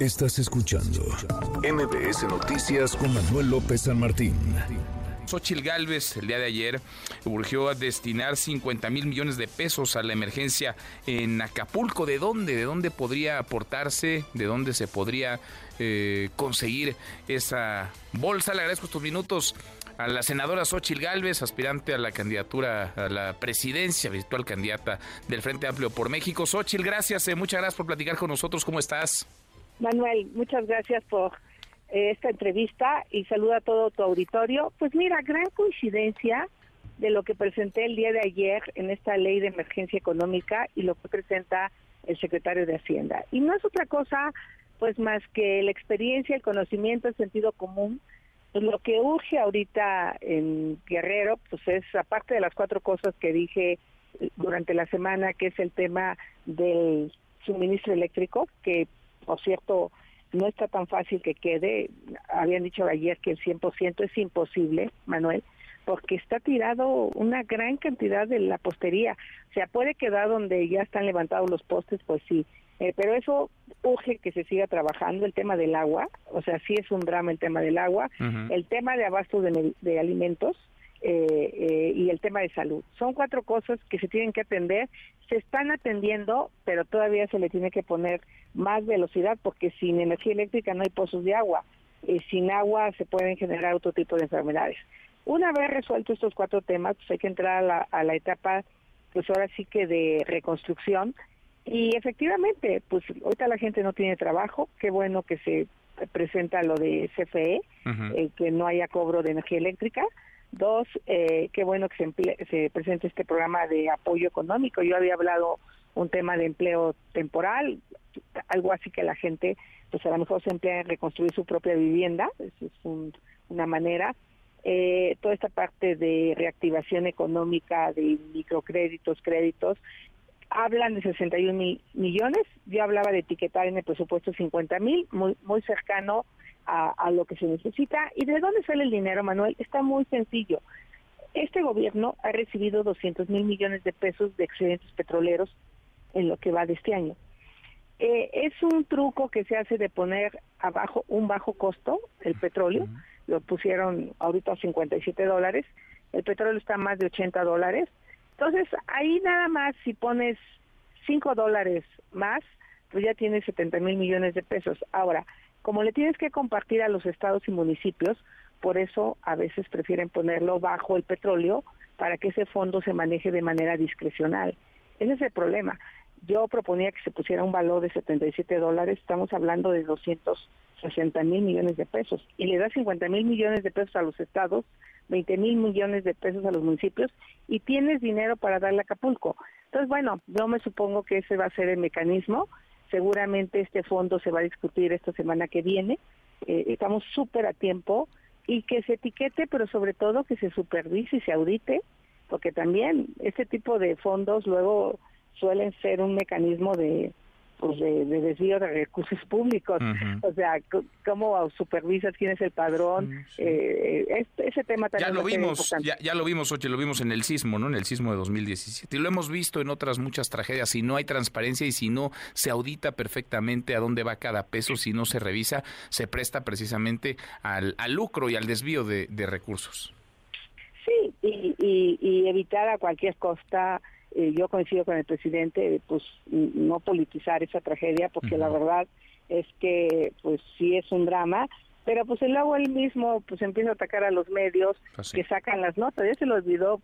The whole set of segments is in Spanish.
Estás escuchando MBS Noticias con Manuel López San Martín. Xochil Gálvez el día de ayer urgió a destinar 50 mil millones de pesos a la emergencia en Acapulco. ¿De dónde? ¿De dónde podría aportarse? ¿De dónde se podría eh, conseguir esa bolsa? Le agradezco estos minutos a la senadora Xochil Gálvez, aspirante a la candidatura a la presidencia, virtual candidata del Frente Amplio por México. Xochil, gracias, eh, muchas gracias por platicar con nosotros. ¿Cómo estás? Manuel, muchas gracias por eh, esta entrevista y saluda a todo tu auditorio. Pues mira, gran coincidencia de lo que presenté el día de ayer en esta ley de emergencia económica y lo que presenta el secretario de Hacienda. Y no es otra cosa, pues más que la experiencia, el conocimiento, el sentido común. Pues lo que urge ahorita en Guerrero, pues es aparte de las cuatro cosas que dije durante la semana, que es el tema del suministro eléctrico, que por cierto, no está tan fácil que quede. Habían dicho ayer que el 100% es imposible, Manuel, porque está tirado una gran cantidad de la postería. O sea, puede quedar donde ya están levantados los postes, pues sí. Eh, pero eso urge que se siga trabajando. El tema del agua, o sea, sí es un drama el tema del agua. El tema de abasto de alimentos, eh, eh, y el tema de salud. Son cuatro cosas que se tienen que atender. Se están atendiendo, pero todavía se le tiene que poner más velocidad porque sin energía eléctrica no hay pozos de agua. sin agua se pueden generar otro tipo de enfermedades. Una vez resuelto estos cuatro temas, pues hay que entrar a la, a la etapa, pues ahora sí que de reconstrucción. Y efectivamente, pues ahorita la gente no tiene trabajo. Qué bueno que se presenta lo de CFE, eh, que no haya cobro de energía eléctrica Dos, eh, qué bueno que se, se presente este programa de apoyo económico. Yo había hablado un tema de empleo temporal, algo así que la gente, pues a lo mejor se emplea en reconstruir su propia vivienda, eso es una manera. Eh, toda esta parte de reactivación económica, de microcréditos, créditos, hablan de 61 mil millones, yo hablaba de etiquetar en el presupuesto 50 mil, muy, muy cercano a, lo que se necesita. ¿Y de dónde sale el dinero, Manuel? Está muy sencillo. Este gobierno ha recibido 200 mil millones de pesos de excedentes petroleros en lo que va de este año. Eh, es un truco que se hace de poner abajo un bajo costo el petróleo, lo pusieron ahorita a 57 dólares, el petróleo está a más de 80 dólares, entonces ahí nada más si pones 5 dólares más, pues ya tienes 70 mil millones de pesos. Ahora, como le tienes que compartir a los estados y municipios, por eso a veces prefieren ponerlo bajo el petróleo para que ese fondo se maneje de manera discrecional. Ese es el problema. Yo proponía que se pusiera un valor de 77 dólares, estamos hablando de 260 mil millones de pesos, y le da 50 mil millones de pesos a los estados, 20 mil millones de pesos a los municipios, y tienes dinero para darle a Acapulco. Entonces, bueno, yo me supongo que ese va a ser el mecanismo Seguramente este fondo se va a discutir esta semana que viene. Eh, estamos súper a tiempo y que se etiquete, pero sobre todo que se supervise y se audite, porque también este tipo de fondos luego suelen ser un mecanismo de pues de, desvío de recursos públicos. O sea, cómo supervisas quién es el padrón. Eh, ese tema también ya lo vimos, ya, lo vimos, Oche, lo vimos en el sismo, ¿no? En el sismo de 2017. Y lo hemos visto en otras muchas tragedias. Si no hay transparencia y si no se audita perfectamente a dónde va cada peso, si no se revisa, se presta precisamente al, lucro y al desvío de, recursos. Sí, y, y evitar a cualquier costa eh, yo coincido con el presidente, pues no politizar esa tragedia, porque la verdad es que pues sí es un drama, pero pues luego él mismo pues empieza a atacar a los medios pues que sacan las notas, ya se lo olvidó,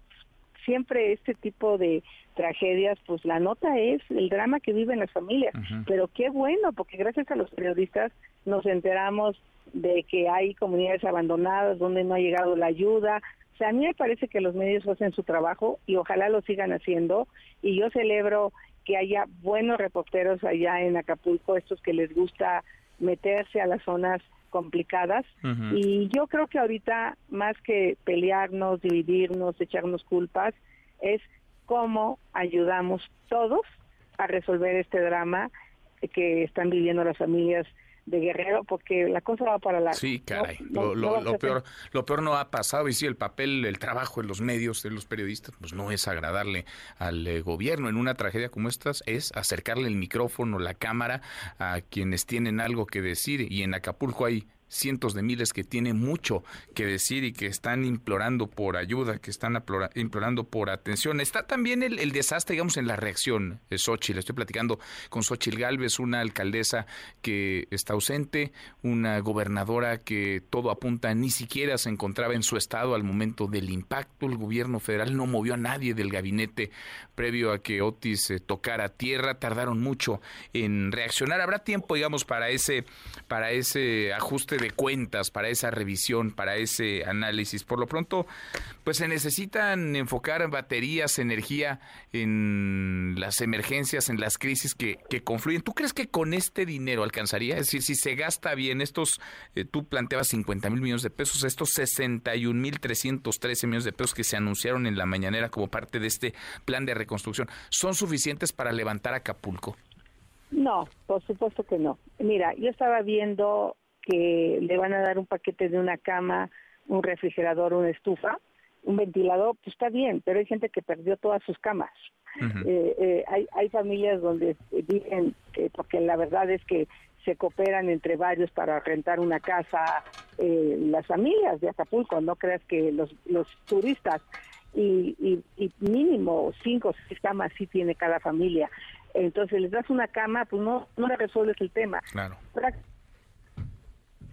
siempre este tipo de tragedias, pues la nota es el drama que viven las familias, pero qué bueno, porque gracias a los periodistas nos enteramos de que hay comunidades abandonadas donde no ha llegado la ayuda, o sea, a mí me parece que los medios hacen su trabajo y ojalá lo sigan haciendo. Y yo celebro que haya buenos reporteros allá en Acapulco, estos que les gusta meterse a las zonas complicadas. Y yo creo que ahorita, más que pelearnos, dividirnos, echarnos culpas, es cómo ayudamos todos a resolver este drama que están viviendo las familias de Guerrero porque la cosa va para la Sí, caray. lo, peor lo peor no ha pasado y sí el papel, el trabajo en los medios de los periodistas pues no es agradarle al eh, gobierno en una tragedia como esta es acercarle el micrófono, la cámara a quienes tienen algo que decir y en Acapulco hay cientos de miles que tienen mucho que decir y que están implorando por ayuda, que están implorando por atención. Está también el, desastre, digamos, en la reacción de Xochitl. Estoy platicando con Xochitl Galvez, una alcaldesa que está ausente, una gobernadora que todo apunta ni siquiera se encontraba en su estado al momento del impacto. El gobierno federal no movió a nadie del gabinete previo a que Otis eh, tocara tierra. Tardaron mucho en reaccionar. Habrá tiempo, digamos, para ese, para ese ajuste de cuentas, para esa revisión, para ese análisis. Por lo pronto, pues se necesitan enfocar baterías, energía en las emergencias, en las crisis que, que confluyen. ¿Tú crees que con este dinero alcanzaría? Es decir, si se gasta bien estos, eh, tú planteabas 50 mil millones de pesos, estos 61 mil 313 millones de pesos que se anunciaron en la mañanera como parte de este plan de reconstrucción, ¿son suficientes para levantar Acapulco? No, por supuesto que no. Mira, yo estaba viendo que le van a dar un paquete de una cama, un refrigerador, una estufa, un ventilador, pues está bien, pero hay gente que perdió todas sus camas. Eh, eh, hay, hay familias donde dicen, que, porque la verdad es que se cooperan entre varios para rentar una casa, eh, las familias de Acapulco, no creas que los, los turistas, y, y, y mínimo cinco o seis camas sí tiene cada familia. Entonces les das una cama, pues no, no le resuelves el tema. Claro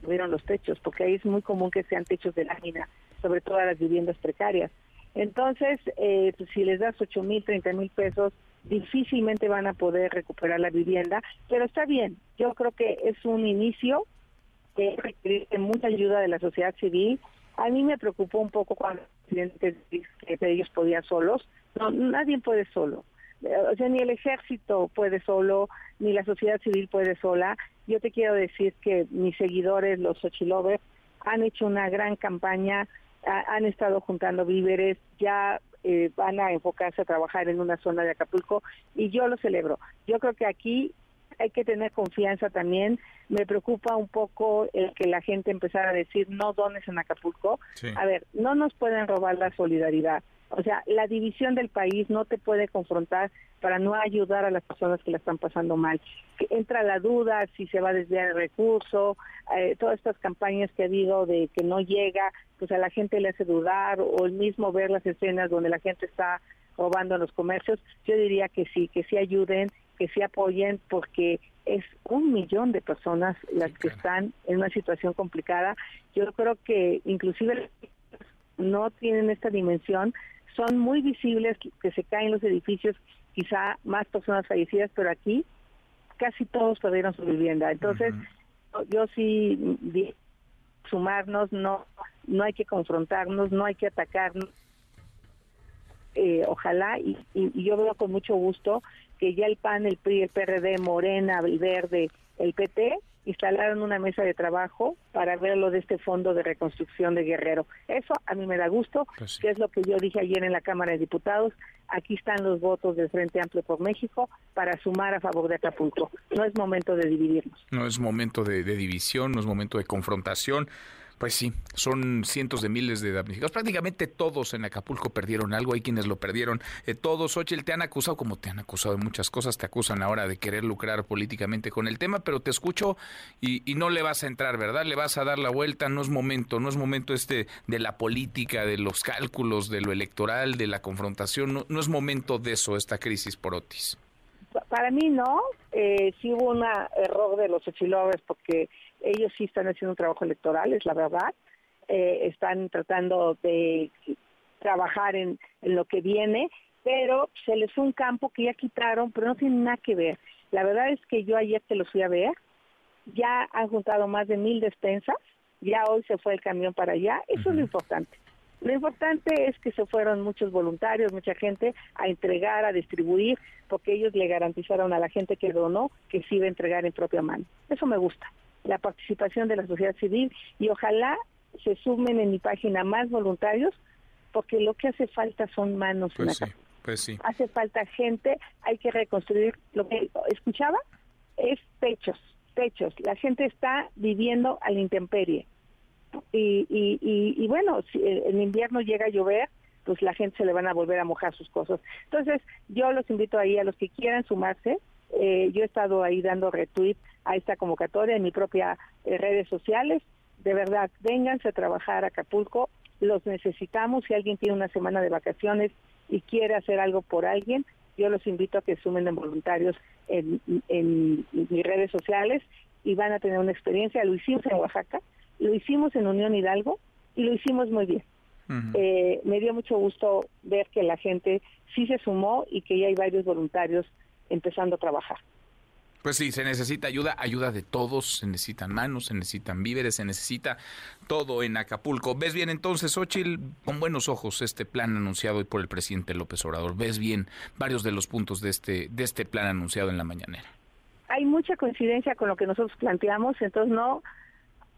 los techos, porque ahí es muy común que sean techos de lámina, sobre todo a las viviendas precarias. Entonces, eh, pues, si les das 8 mil, 30 mil pesos, difícilmente van a poder recuperar la vivienda, pero está bien, yo creo que es un inicio que requiere mucha ayuda de la sociedad civil. A mí me preocupó un poco cuando que ellos podían solos, no, nadie puede solo o sea, ni el ejército puede solo, ni la sociedad civil puede sola. Yo te quiero decir que mis seguidores, los Xochilovers, han hecho una gran campaña, han estado juntando víveres, ya eh, van a enfocarse a trabajar en una zona de Acapulco y yo lo celebro. Yo creo que aquí hay que tener confianza también. Me preocupa un poco el que la gente empezara a decir no dones en Acapulco. A ver, no nos pueden robar la solidaridad. O sea, la división del país no te puede confrontar para no ayudar a las personas que la están pasando mal. entra la duda si se va a desviar el recurso, eh, todas estas campañas que ha habido de que no llega, pues a la gente le hace dudar, o el mismo ver las escenas donde la gente está robando en los comercios, yo diría que sí, que sí ayuden, que sí apoyen, porque es un millón de personas las que están en una situación complicada. Yo creo que inclusive no tienen esta dimensión son muy visibles que se caen los edificios, quizá más personas fallecidas, pero aquí casi todos perdieron su vivienda. Entonces, yo sí sumarnos, no no hay que confrontarnos, no hay que atacarnos. Eh, ojalá, y, y, yo veo con mucho gusto que ya el PAN, el PRI, el PRD, Morena, el Verde, el PT instalaron una mesa de trabajo para ver lo de este fondo de reconstrucción de Guerrero. Eso a mí me da gusto, pues que es lo que yo dije ayer en la Cámara de Diputados. Aquí están los votos del Frente Amplio por México para sumar a favor de Acapulco. No es momento de dividirnos. No es momento de división, no es momento de confrontación. Pues sí, son cientos de miles de damnificados. Prácticamente todos en Acapulco perdieron algo. Hay quienes lo perdieron. Eh, todos, Ochel, te han acusado, como te han acusado de muchas cosas, te acusan ahora de querer lucrar políticamente con el tema, pero te escucho y, no le vas a entrar, ¿verdad? Le vas a dar la vuelta. No es momento, no es momento este de la política, de los cálculos, de lo electoral, de la confrontación. No, es momento de eso, esta crisis por Otis. Para mí no. Eh, sí hubo un error de los Ochilovers porque ellos sí están haciendo un trabajo electoral, es la verdad. Eh, están tratando de trabajar en, lo que viene, pero se les fue un campo que ya quitaron, pero no tiene nada que ver. La verdad es que yo ayer te los fui a ver, ya han juntado más de mil despensas, ya hoy se fue el camión para allá, eso es lo importante. Lo importante es que se fueron muchos voluntarios, mucha gente a entregar, a distribuir, porque ellos le garantizaron a la gente que donó que se iba a entregar en propia mano. Eso me gusta la participación de la sociedad civil y ojalá se sumen en mi página más voluntarios porque lo que hace falta son manos pues sí, pues sí. Hace falta gente, hay que reconstruir lo que escuchaba es techos. techos, la gente está viviendo a la intemperie. Y, y, y, bueno, si en invierno llega a llover, pues la gente se le van a volver a mojar sus cosas. Entonces, yo los invito ahí a los que quieran sumarse. Eh, yo he estado ahí dando retweet a esta convocatoria en mi propia eh, redes sociales. De verdad, vénganse a trabajar a Acapulco. Los necesitamos. Si alguien tiene una semana de vacaciones y quiere hacer algo por alguien, yo los invito a que sumen en voluntarios en, en mis redes sociales y van a tener una experiencia. Lo hicimos en Oaxaca, lo hicimos en Unión Hidalgo y lo hicimos muy bien. eh, me dio mucho gusto ver que la gente sí se sumó y que ya hay varios voluntarios empezando a trabajar. Pues sí, se necesita ayuda, ayuda de todos, se necesitan manos, se necesitan víveres, se necesita todo en Acapulco. ¿Ves bien entonces, Ochil, con buenos ojos este plan anunciado hoy por el presidente López Obrador? ¿Ves bien varios de los puntos de este, de este plan anunciado en la mañanera? Hay mucha coincidencia con lo que nosotros planteamos, entonces no,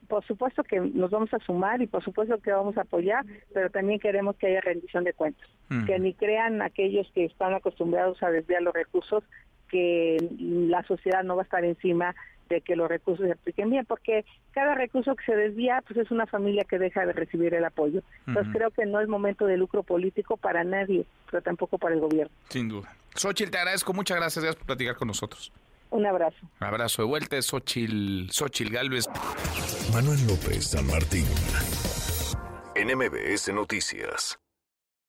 por supuesto que nos vamos a sumar y por supuesto que vamos a apoyar, pero también queremos que haya rendición de cuentas, mm. que ni crean aquellos que están acostumbrados a desviar los recursos que la sociedad no va a estar encima de que los recursos se apliquen bien, porque cada recurso que se desvía, pues es una familia que deja de recibir el apoyo. Entonces creo que no es momento de lucro político para nadie, pero tampoco para el gobierno. Sin duda. Xochitl, te agradezco, muchas gracias, gracias por platicar con nosotros. Un abrazo. Un abrazo de vuelta, Xochitl, Xochitl Galvez. Manuel López San Martín, NMBS Noticias.